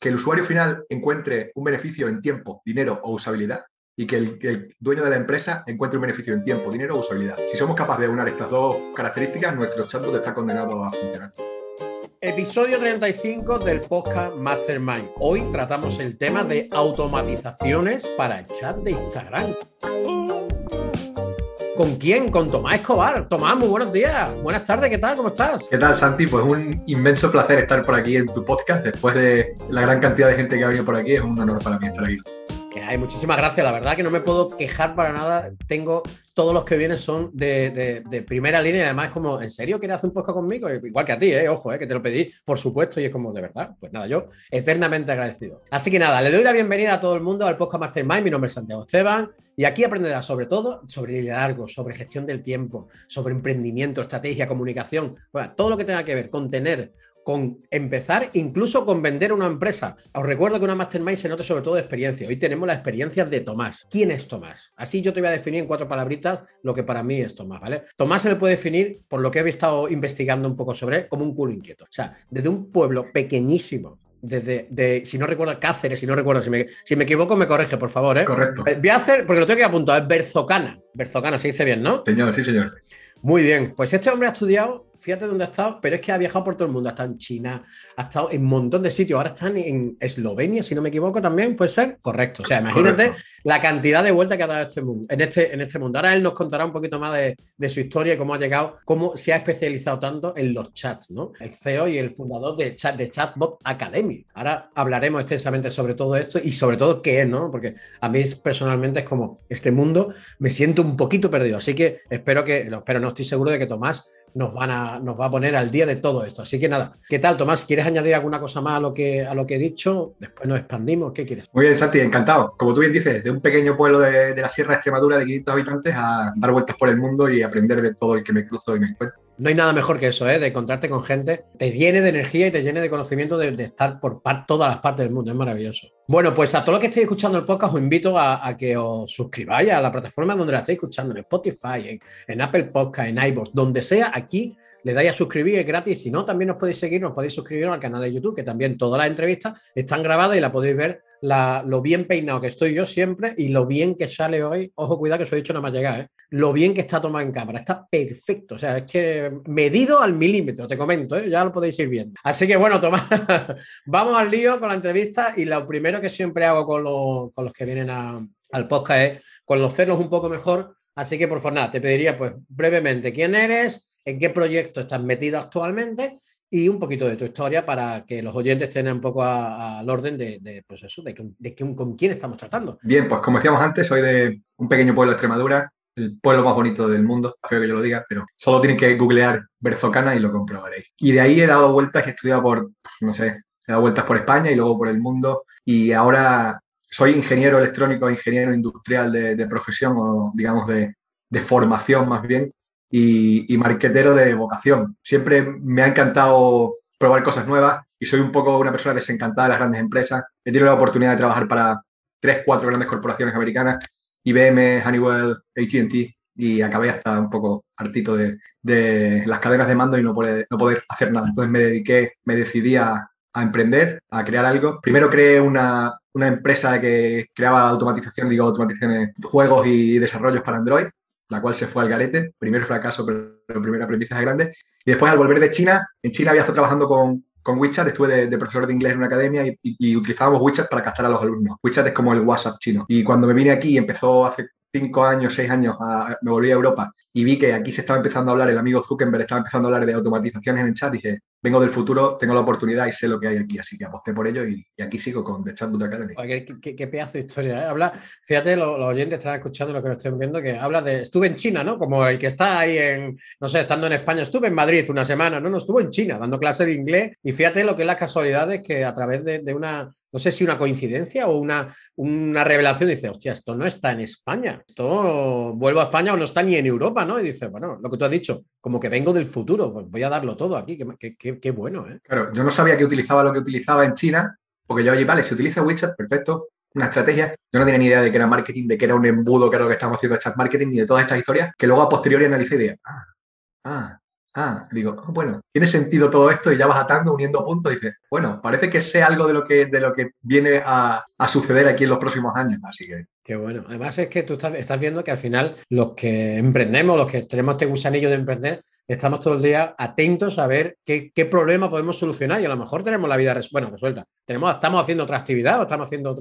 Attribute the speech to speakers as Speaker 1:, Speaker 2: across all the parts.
Speaker 1: que el usuario final encuentre un beneficio en tiempo, dinero o usabilidad y que el, dueño de la empresa encuentre un beneficio en tiempo, dinero o usabilidad. Si somos capaces de unir estas dos características, nuestro chatbot está condenado a funcionar.
Speaker 2: Episodio 35 del podcast Mastermind. Hoy tratamos el tema de automatizaciones para el chat de Instagram. ¿Con quién? Con Tomás Escobar. Tomás, muy buenos días. Buenas tardes, ¿qué tal? ¿Cómo estás?
Speaker 1: ¿Qué tal, Santi? Pues un inmenso placer estar por aquí en tu podcast. Después de la gran cantidad de gente que ha venido por aquí, es un honor para mí estar aquí.
Speaker 2: Que hay muchísimas gracias. La verdad que no me puedo quejar para nada. Tengo todos los que vienen son de, primera línea además es como, ¿en serio quieres hacer un podcast conmigo? Igual que a ti, ¿eh? ojo, ¿eh? que te lo pedí, por supuesto, y es como, de verdad, pues nada, yo eternamente agradecido. Así que nada, le doy la bienvenida a todo el mundo al podcast Mastermind, mi nombre es Santiago Esteban, y aquí aprenderás sobre todo sobre liderazgo, sobre gestión del tiempo, sobre emprendimiento, estrategia, comunicación, bueno, todo lo que tenga que ver con tener con empezar incluso con vender una empresa. Os recuerdo que una mastermind se nota sobre todo de experiencia. Hoy tenemos las experiencias de Tomás. ¿Quién es Tomás? Así yo te voy a definir en cuatro palabritas lo que para mí es Tomás, ¿vale? Tomás se le puede definir, por lo que he estado investigando un poco sobre él, como un culo inquieto. O sea, desde un pueblo pequeñísimo desde, de, si no recuerdo, Cáceres, si no recuerdo, si me, si me equivoco, me corrige, por favor. ¿eh?
Speaker 1: Correcto.
Speaker 2: Eh, voy a hacer, porque lo tengo que apuntar, es Berzocana. Berzocana, se dice bien, ¿no?
Speaker 1: Señor, sí, señor.
Speaker 2: Muy bien, pues este hombre ha estudiado fíjate dónde ha estado, pero es que ha viajado por todo el mundo, ha estado en China, ha estado en un montón de sitios, ahora están en Eslovenia, si no me equivoco también, puede ser correcto. O sea, imagínate la cantidad de vueltas que ha dado este mundo, en, este, en este mundo. Ahora él nos contará un poquito más de, su historia y cómo ha llegado, cómo se ha especializado tanto en los chats, ¿no? El CEO y el fundador de, chat, de Chatbot Academy. Ahora hablaremos extensamente sobre todo esto y sobre todo qué es, ¿no? Porque a mí personalmente es como este mundo me siento un poquito perdido, así que espero que, pero no estoy seguro de que Tomás nos, van a, nos va a poner al día de todo esto. Así que nada, ¿qué tal, Tomás? ¿Quieres añadir alguna cosa más a lo que, a lo que he dicho? Después nos expandimos. ¿Qué quieres?
Speaker 1: Muy bien, Santi, encantado. Como tú bien dices, de un pequeño pueblo de, de la Sierra de Extremadura de 500 habitantes a dar vueltas por el mundo y aprender de todo el que me cruzo y me encuentro.
Speaker 2: No hay nada mejor que eso, ¿eh? de encontrarte con gente, te llene de energía y te llene de conocimiento de, estar por todas las partes del mundo. Es maravilloso. Bueno, pues a todos los que estéis escuchando el podcast os invito a, que os suscribáis a la plataforma donde la estéis escuchando, en Spotify, en, Apple Podcast, en iVoox, donde sea, aquí le dais a suscribir, es gratis. Si no, también os podéis seguir, os podéis suscribir al canal de YouTube, que también todas las entrevistas están grabadas y la podéis ver lo bien peinado que estoy yo siempre y lo bien que sale hoy. Ojo, cuidado que os he dicho nada más llegar, ¿eh? lo bien que está tomado en cámara. Está perfecto. O sea, es que medido al milímetro, te comento, ¿eh? ya lo podéis ir viendo. Así que bueno, Tomás, vamos al lío con la entrevista y lo primero que siempre hago con los, que vienen al podcast es conocerlos un poco mejor. Así que por favor, nada, te pediría pues brevemente quién eres, en qué proyecto estás metido actualmente y un poquito de tu historia para que los oyentes tengan un poco al orden de, pues eso, de, con quién estamos tratando.
Speaker 1: Bien, pues como decíamos antes, soy de un pequeño pueblo de Extremadura, el pueblo más bonito del mundo, feo que yo lo diga, pero solo tienen que googlear Berzocana y lo comprobaréis. Y de ahí he dado vueltas y he estudiado por, no sé, he dado vueltas por España y luego por el mundo y ahora soy ingeniero electrónico, ingeniero industrial de, profesión o digamos de, de formación más bien y, marquetero de vocación. Siempre me ha encantado probar cosas nuevas y soy un poco una persona desencantada de las grandes empresas. He tenido la oportunidad de trabajar para tres, cuatro grandes corporaciones americanas, IBM, Honeywell, ATT, y acabé hasta un poco hartito de, de las cadenas de mando y no poder, no poder hacer nada. Entonces me dediqué, me decidí a, a emprender, a crear algo. Primero creé una, una empresa que creaba automatización, digo, automatizaciones, juegos y desarrollos para Android la cual se fue al garete. Primer fracaso, pero primer aprendizaje grande. Y después, al volver de China, en China había estado trabajando con, con WeChat, estuve de, profesor de inglés en una academia y, utilizábamos WeChat para captar a los alumnos. WeChat es como el WhatsApp chino. Y cuando me vine aquí, empezó hace cinco años, seis años, me volví a Europa y vi que aquí se estaba empezando a hablar, el amigo Zuckerberg estaba empezando a hablar de automatizaciones en el chat, dije, vengo del futuro, tengo la oportunidad y sé lo que hay aquí, así que aposté por ello y, aquí sigo con The Chatbot Academy.
Speaker 2: qué, pedazo de historia, ¿eh? Habla, fíjate, los, oyentes están escuchando lo que nos estén viendo, que habla de, estuve en China, ¿no? Como el que está ahí en, no sé, estando en España, estuve en Madrid una semana, no, no, estuvo en China dando clase de inglés y fíjate lo que es las casualidades que a través de, una no sé si una coincidencia o una, una revelación, dice, hostia, esto no está en España, esto vuelvo a España o no está ni en Europa, ¿no? Y dice, bueno, lo que tú has dicho, como que vengo del futuro, pues voy a darlo todo aquí, qué, bueno, ¿eh?
Speaker 1: Claro, yo no sabía que utilizaba lo que utilizaba en China, porque yo, oye, vale, si utiliza WeChat, perfecto, una estrategia. Yo no tenía ni idea de que era marketing, de que era un embudo, que era lo que estamos haciendo chat marketing, ni de todas estas historias, que luego a posteriori analicé y dije, ah, ah, ah, digo, ah, bueno, tiene sentido todo esto y ya vas atando, uniendo puntos y dices, bueno, parece que sé algo de lo que, de lo que viene a, a suceder aquí en los próximos años, así que...
Speaker 2: Qué bueno. Además es que tú estás, estás, viendo que al final los que emprendemos, los que tenemos este gusanillo de emprender, estamos todo el día atentos a ver qué, qué problema podemos solucionar y a lo mejor tenemos la vida bueno, resuelta. Tenemos, estamos haciendo otra actividad o estamos haciendo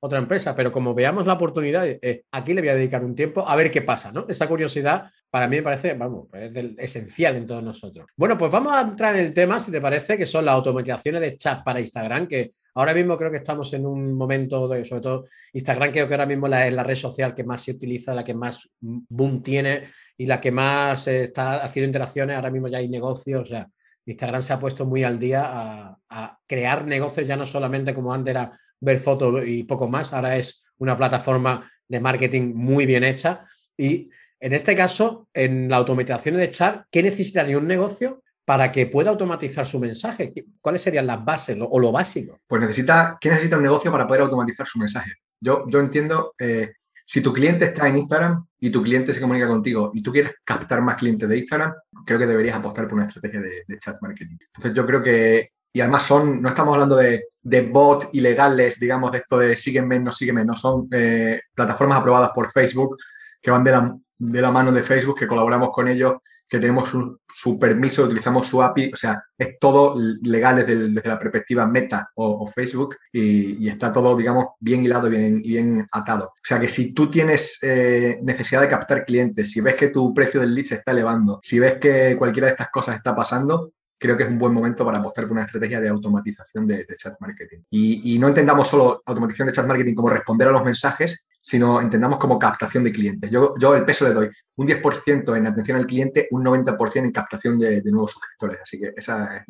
Speaker 2: otra empresa, pero como veamos la oportunidad, eh, aquí le voy a dedicar un tiempo a ver qué pasa, ¿no? Esa curiosidad para mí me parece, vamos, es esencial en todos nosotros. Bueno, pues vamos a entrar en el tema, si te parece, que son las automatizaciones de chat para Instagram, que ahora mismo creo que estamos en un momento de, sobre todo Instagram, creo que ahora mismo es la red social que más se utiliza, la que más boom tiene y la que más está haciendo interacciones. Ahora mismo ya hay negocios, o sea, Instagram se ha puesto muy al día a, a crear negocios, ya no solamente como antes era ver fotos y poco más, ahora es una plataforma de marketing muy bien hecha. Y en este caso, en la automatización de chat, ¿qué necesitaría un negocio para que pueda automatizar su mensaje? ¿Cuáles serían las bases o lo básico?
Speaker 1: Pues necesita, ¿qué necesita un negocio para poder automatizar su mensaje? Yo, yo entiendo, eh, si tu cliente está en Instagram y tu cliente se comunica contigo y tú quieres captar más clientes de Instagram, creo que deberías apostar por una estrategia de, chat marketing. Entonces yo creo que, y además son, no estamos hablando de, de bots ilegales, digamos, de esto de sígueme, no sígueme, no son eh, plataformas aprobadas por Facebook que van de la, de la mano de Facebook, que colaboramos con ellos que tenemos su, permiso, utilizamos su API, o sea, es todo legal desde, la perspectiva Meta o, Facebook y, está todo, digamos, bien hilado y bien, bien atado. O sea, que si tú tienes eh, necesidad de captar clientes, si ves que tu precio del lead se está elevando, si ves que cualquiera de estas cosas está pasando, creo que es un buen momento para apostar por una estrategia de automatización de, chat marketing. Y, no entendamos solo automatización de chat marketing como responder a los mensajes, sino entendamos como captación de clientes. Yo, yo el peso le doy un 10% en atención al cliente, un 90% en captación de, nuevos suscriptores. Así que esa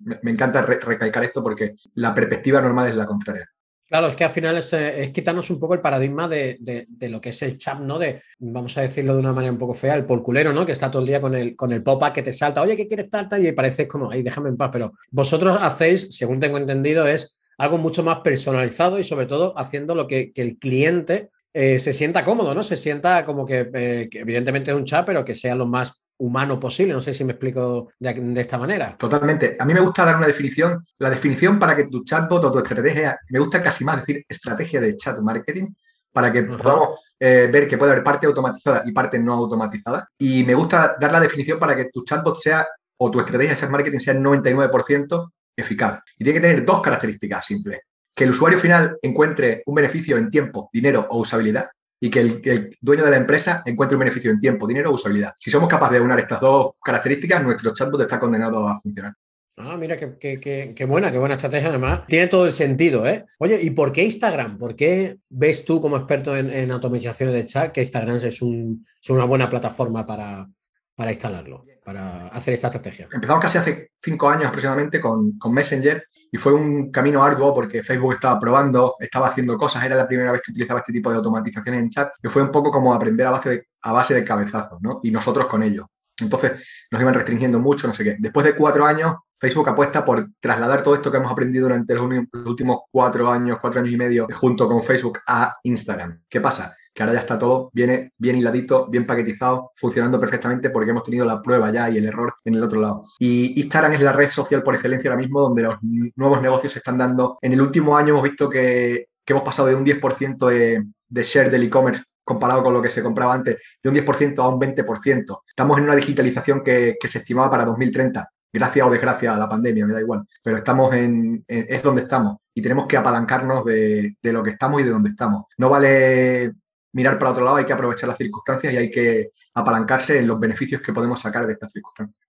Speaker 1: me, encanta recalcar esto porque la perspectiva normal es la contraria.
Speaker 2: Claro, es que al final es, quitarnos un poco el paradigma de, lo que es el chat, ¿no? De, vamos a decirlo de una manera un poco fea, el porculero, ¿no? Que está todo el día con el, con el pop-up que te salta, oye, ¿qué quieres tal, Y pareces como, ay, déjame en paz. Pero vosotros hacéis, según tengo entendido, es algo mucho más personalizado y sobre todo haciendo lo que, el cliente eh, se sienta cómodo, ¿no? Se sienta como que, eh, que, evidentemente es un chat, pero que sea lo más humano posible. No sé si me explico de, esta manera.
Speaker 1: Totalmente. A mí me gusta dar una definición. La definición para que tu chatbot o tu estrategia, me gusta casi más decir estrategia de chat marketing, para que podamos eh, ver que puede haber parte automatizada y parte no automatizada. Y me gusta dar la definición para que tu chatbot sea o tu estrategia de chat marketing sea el 99% eficaz. Y tiene que tener dos características simples. Que el usuario final encuentre un beneficio en tiempo, dinero o usabilidad y que el, dueño de la empresa encuentre un beneficio en tiempo, dinero o usabilidad. Si somos capaces de unir estas dos características, nuestro chatbot está condenado a funcionar.
Speaker 2: Ah, mira, qué, buena, qué buena estrategia además. Tiene todo el sentido, ¿eh? Oye, ¿y por qué Instagram? ¿Por qué ves tú como experto en, automatizaciones de chat que Instagram es, una buena plataforma para, para instalarlo, para hacer esta estrategia?
Speaker 1: Empezamos casi hace cinco años aproximadamente con, Messenger y fue un camino arduo porque Facebook estaba probando, estaba haciendo cosas, era la primera vez que utilizaba este tipo de automatizaciones en chat y fue un poco como aprender a base de, a base de cabezazos, ¿no? Y nosotros con ello. Entonces nos iban restringiendo mucho, no sé qué. Después de cuatro años, Facebook apuesta por trasladar todo esto que hemos aprendido durante los últimos cuatro años, cuatro años y medio, junto con Facebook a Instagram. ¿Qué pasa? Que ahora ya está todo bien, bien hiladito, bien paquetizado, funcionando perfectamente porque hemos tenido la prueba ya y el error en el otro lado. Y Instagram es la red social por excelencia ahora mismo donde los nuevos negocios se están dando. En el último año hemos visto que, hemos pasado de un 10% de, de share del e-commerce comparado con lo que se compraba antes, de un 10% a un 20%. Estamos en una digitalización que, se estimaba para 2030 gracias o desgracia a la pandemia, me da igual, pero estamos en, es donde estamos y tenemos que apalancarnos de, de, lo que estamos y de donde estamos. No vale mirar para otro lado, hay que aprovechar las circunstancias y hay que apalancarse en los beneficios que podemos sacar de estas circunstancias.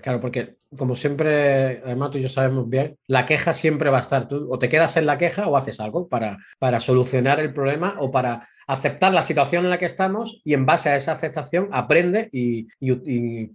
Speaker 2: Claro, porque como siempre, además tú y yo sabemos bien, la queja siempre va a estar. Tú o te quedas en la queja o haces algo para, para solucionar el problema o para aceptar la situación en la que estamos y en base a esa aceptación aprende y,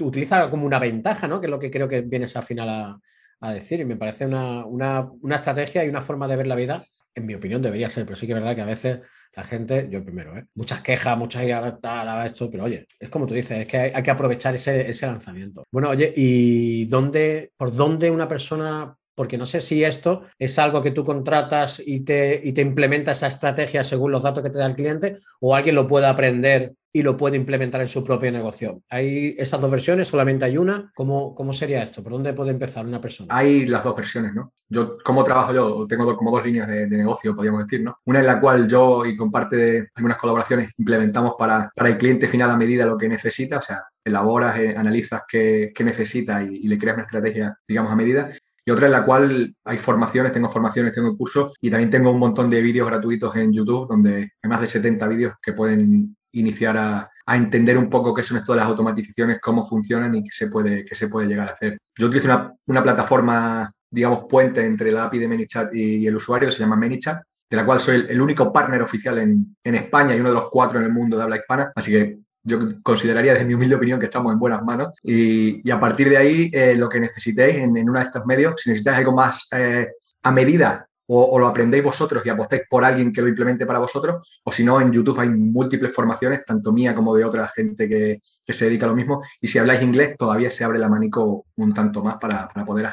Speaker 2: utiliza como una ventaja, ¿no? Que es lo que creo que vienes al final a, a decir. Y me parece una, una, una estrategia y una forma de ver la vida, en mi opinión, debería ser, pero sí que es verdad que a veces la gente, yo primero, ¿eh? muchas quejas, muchas tal, esto, pero oye, es como tú dices, es que hay, que aprovechar ese, ese, lanzamiento. Bueno, oye, ¿y dónde, por dónde una persona porque no sé si esto es algo que tú contratas y te, y te implementa esa estrategia según los datos que te da el cliente o alguien lo puede aprender y lo puede implementar en su propio negocio. ¿Hay esas dos versiones? ¿Solamente hay una? ¿Cómo, cómo sería esto? ¿Por dónde puede empezar una persona?
Speaker 1: Hay las dos versiones, ¿no? Yo, ¿cómo trabajo yo? Tengo como dos líneas de, negocio, podríamos decir, ¿no? Una en la cual yo y con parte de algunas colaboraciones implementamos para, para el cliente final a medida lo que necesita, o sea, elaboras, eh, analizas qué, qué necesita y, le creas una estrategia, digamos, a medida y otra en la cual hay formaciones, tengo formaciones, tengo cursos y también tengo un montón de vídeos gratuitos en YouTube donde hay más de 70 vídeos que pueden iniciar a, entender un poco qué son esto de las automatizaciones, cómo funcionan y qué se puede, qué se puede llegar a hacer. Yo utilizo una, plataforma, digamos, puente entre la API de ManyChat y, el usuario, se llama ManyChat, de la cual soy el, único partner oficial en, España y uno de los cuatro en el mundo de habla hispana. Así que yo consideraría, desde mi humilde opinión, que estamos en buenas manos. Y, a partir de ahí, eh, lo que necesitéis en, en, uno de estos medios, si necesitáis algo más eh, a medida o, lo aprendéis vosotros y apostáis por alguien que lo implemente para vosotros, o si no, en YouTube hay múltiples formaciones, tanto mía como de otra gente que, se dedica a lo mismo, y si habláis inglés todavía se abre el abanico un tanto más para, poder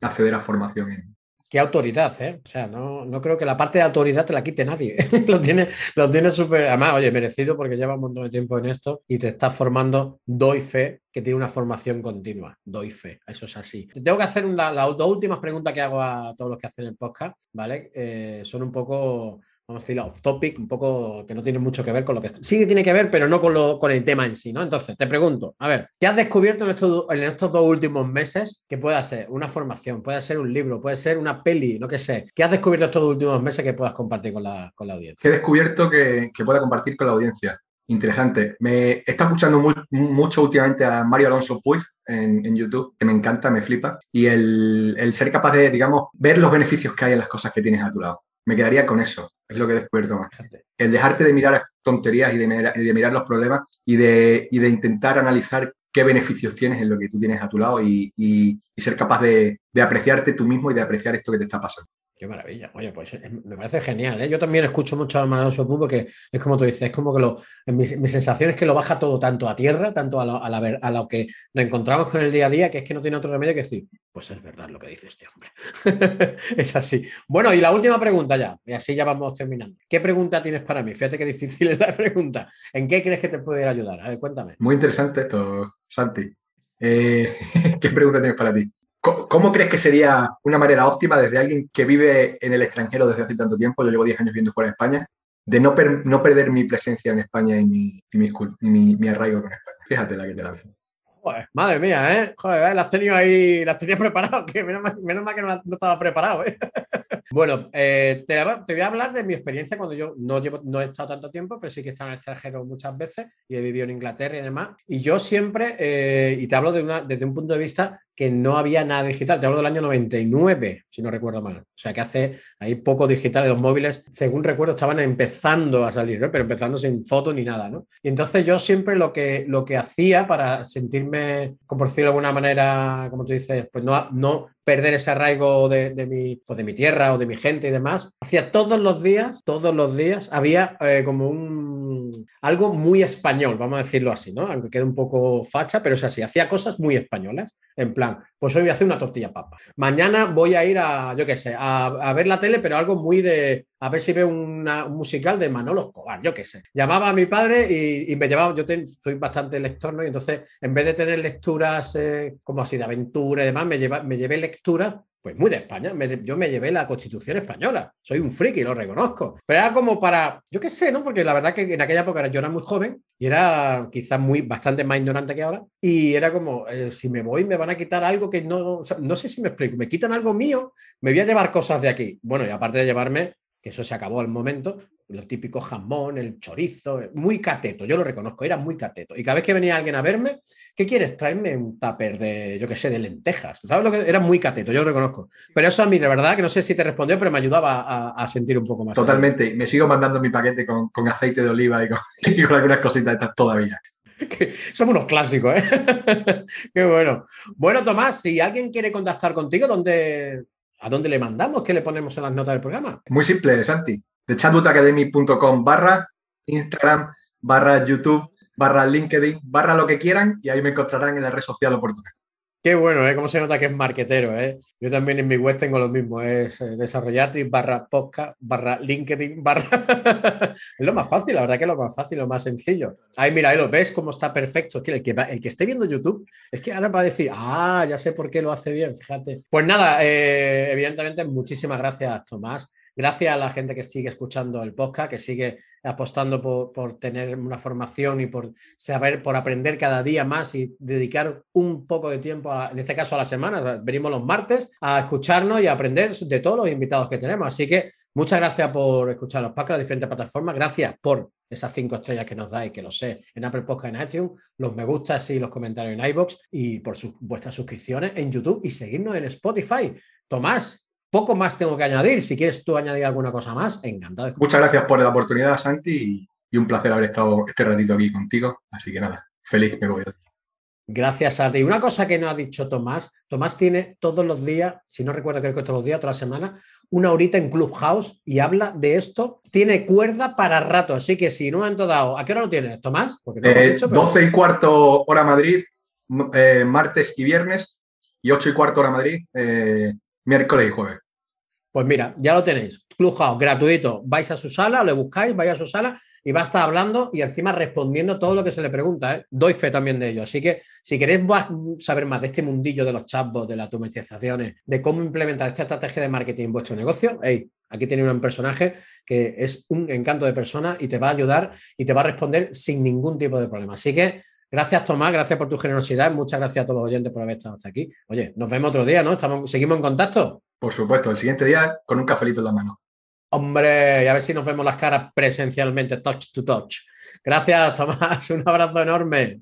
Speaker 1: acceder a formación
Speaker 2: qué autoridad, ¿eh? O sea, no, no, creo que la parte de autoridad te la quite nadie. lo tiene, lo tiene súper, además, oye, merecido porque lleva un montón de tiempo en esto y te estás formando, doy fe, que tiene una formación continua. Doy fe, eso es así. Te tengo que hacer las dos últimas preguntas que hago a todos los que hacen el podcast, ¿vale? Eh, son un poco vamos a decirlo, off topic, un poco que no tiene mucho que ver con lo que sí que tiene que ver, pero no con, lo, con el tema en sí, ¿no? Entonces, te pregunto, a ver, ¿qué has descubierto en estos, en estos dos últimos meses que pueda ser una formación, puede ser un libro, puede ser una peli, no que sé? ¿Qué has descubierto estos últimos meses que puedas compartir con la, con la audiencia?
Speaker 1: he descubierto que, que pueda compartir con la audiencia. Interesante. Me estado escuchando mucho últimamente a Mario Alonso Puig, en, en, YouTube, que me encanta, me flipa, y el, el, ser capaz de, digamos, ver los beneficios que hay en las cosas que tienes a tu lado me quedaría con eso. Es lo que he descubierto más. El dejarte de mirar tonterías y de, de mirar los problemas y de, y de, intentar analizar qué beneficios tienes en lo que tú tienes a tu lado y, y, ser capaz de, de, apreciarte tú mismo y de apreciar esto que te está pasando.
Speaker 2: Qué maravilla. Oye, pues eh, me parece genial. ¿eh? Yo también escucho mucho a Manuel Sopú porque es como tú dices, es como que lo, mi, sensación es que lo baja todo tanto a tierra, tanto a lo, a, la, a lo que nos encontramos con el día a día, que es que no tiene otro remedio que decir, pues es verdad lo que dice este hombre. es así. Bueno, y la última pregunta ya, y así ya vamos terminando. ¿Qué pregunta tienes para mí? Fíjate qué difícil es la pregunta. ¿En qué crees que te puede ayudar? A ver, cuéntame.
Speaker 1: Muy interesante esto, Santi. Eh, ¿Qué pregunta tienes para ti? ¿Cómo crees que sería una manera óptima desde alguien que vive en el extranjero desde hace tanto tiempo? Yo llevo 10 años viviendo fuera de España, de no, no perder mi presencia en España y mi, mi, mi, arraigo con España. Fíjate la que te lanzo.
Speaker 2: Joder, madre mía, ¿eh? Joder, ¿eh? las tenido ahí, las tenías preparadas, que menos mal, menos mal que no, estaba preparado, ¿eh? bueno, eh, te, te, voy a hablar de mi experiencia cuando yo no, llevo, no he estado tanto tiempo, pero sí que he estado en el extranjero muchas veces y he vivido en Inglaterra y demás. Y yo siempre, eh, y te hablo de una, desde un punto de vista que no había nada digital. Te hablo del año 99, si no recuerdo mal. O sea que hace ahí poco digital. Los móviles, según recuerdo, estaban empezando a salir, ¿no? pero empezando sin fotos ni nada. ¿no? Y entonces yo siempre lo que, lo que hacía para sentirme, como por decirlo de alguna manera, como tú dices, pues no, no perder ese arraigo de, de, mi, pues de mi tierra o de mi gente y demás, hacía todos los días, todos los días, había eh, como un algo muy español, vamos a decirlo así, ¿no? Aunque quede un poco facha, pero es así, hacía cosas muy españolas. En plan, pues hoy voy a hacer una tortilla papa. Mañana voy a ir a, yo qué sé, a, ver la tele, pero algo muy de, a ver si veo un musical de Manolo Escobar, yo qué sé. Llamaba a mi padre y, me llevaba, yo soy bastante lector, ¿no? Y entonces, en vez de tener lecturas eh, como así de aventura y demás, me, lleva, me llevé lecturas pues muy de España. yo me llevé la Constitución española. Soy un friki, lo reconozco. Pero era como para, yo qué sé, ¿no? Porque la verdad que en aquella época yo era muy joven y era quizás muy, bastante más ignorante que ahora. Y era como, eh, si me voy me van a quitar algo que no, no sé si me explico. Me quitan algo mío, me voy a llevar cosas de aquí. Bueno, y aparte de llevarme, que eso se acabó al momento, los típicos jamón, el chorizo, muy cateto, yo lo reconozco, era muy cateto. Y cada vez que venía alguien a verme, ¿qué quieres? Traerme un tupper de, yo qué sé, de lentejas. ¿Sabes lo que era muy cateto? Yo lo reconozco. Pero eso a mí, la verdad, que no sé si te respondió, pero me ayudaba a, sentir un poco más.
Speaker 1: Totalmente. Me sigo mandando mi paquete con, aceite de oliva y con, algunas cositas estas todavía.
Speaker 2: Somos unos clásicos, ¿eh? Qué bueno. Bueno, Tomás, si alguien quiere contactar contigo, ¿dónde, ¿a dónde le mandamos? ¿Qué le ponemos en las notas del programa?
Speaker 1: Muy simple, Santi de chatbotacademy.com barra Instagram, barra YouTube, barra LinkedIn, barra lo que quieran y ahí me encontrarán en la red social oportuna.
Speaker 2: Qué bueno, ¿eh? Cómo se nota que es marquetero, ¿eh? Yo también en mi web tengo lo mismo, es eh, barra podcast barra LinkedIn barra... es lo más fácil, la verdad que es lo más fácil, lo más sencillo. Ahí mira, ahí lo ves cómo está perfecto. Es que el que, el que esté viendo YouTube, es que ahora va a decir, ah, ya sé por qué lo hace bien, fíjate. Pues nada, eh, evidentemente, muchísimas gracias, Tomás. Gracias a la gente que sigue escuchando el podcast, que sigue apostando por, tener una formación y por saber, por aprender cada día más y dedicar un poco de tiempo, en este caso a la semana. Venimos los martes a escucharnos y a aprender de todos los invitados que tenemos. Así que muchas gracias por escuchar los podcasts, las diferentes plataformas. Gracias por esas cinco estrellas que nos dais, que lo sé, en Apple Podcast, en iTunes, los me gustas y los comentarios en iBox y por vuestras suscripciones en YouTube y seguirnos en Spotify. Tomás, poco más tengo que añadir. Si quieres tú añadir alguna cosa más, encantado.
Speaker 1: Muchas gracias por la oportunidad, Santi, y, un placer haber estado este ratito aquí contigo. Así que nada, feliz me voy.
Speaker 2: Gracias a ti. Una cosa que no ha dicho Tomás, Tomás tiene todos los días, si no recuerdo creo que todos los días, toda la semana, una horita en Clubhouse y habla de esto. Tiene cuerda para rato, así que si en un momento dado, ¿a qué hora lo tienes, Tomás?
Speaker 1: Porque eh, 12 y cuarto hora Madrid, eh, martes y viernes, y 8 y cuarto hora Madrid, eh, miércoles y jueves.
Speaker 2: Pues mira, ya lo tenéis. Clubhouse, gratuito. Vais a su sala, lo buscáis, vais a su sala y va a estar hablando y encima respondiendo todo lo que se le pregunta. ¿eh? Doy fe también de ello. Así que si queréis saber más de este mundillo de los chatbots, de las automatizaciones, de cómo implementar esta estrategia de marketing en vuestro negocio, hey, aquí tiene un personaje que es un encanto de persona y te va a ayudar y te va a responder sin ningún tipo de problema. Así que Gracias, Tomás, gracias por tu generosidad. Muchas gracias a todos los oyentes por haber estado hasta aquí. Oye, nos vemos otro día, ¿no? ¿Seguimos en contacto?
Speaker 1: Por supuesto, el siguiente día con un cafelito en la mano.
Speaker 2: Hombre, y a ver si nos vemos las caras presencialmente, touch to touch. Gracias, Tomás. Un abrazo enorme.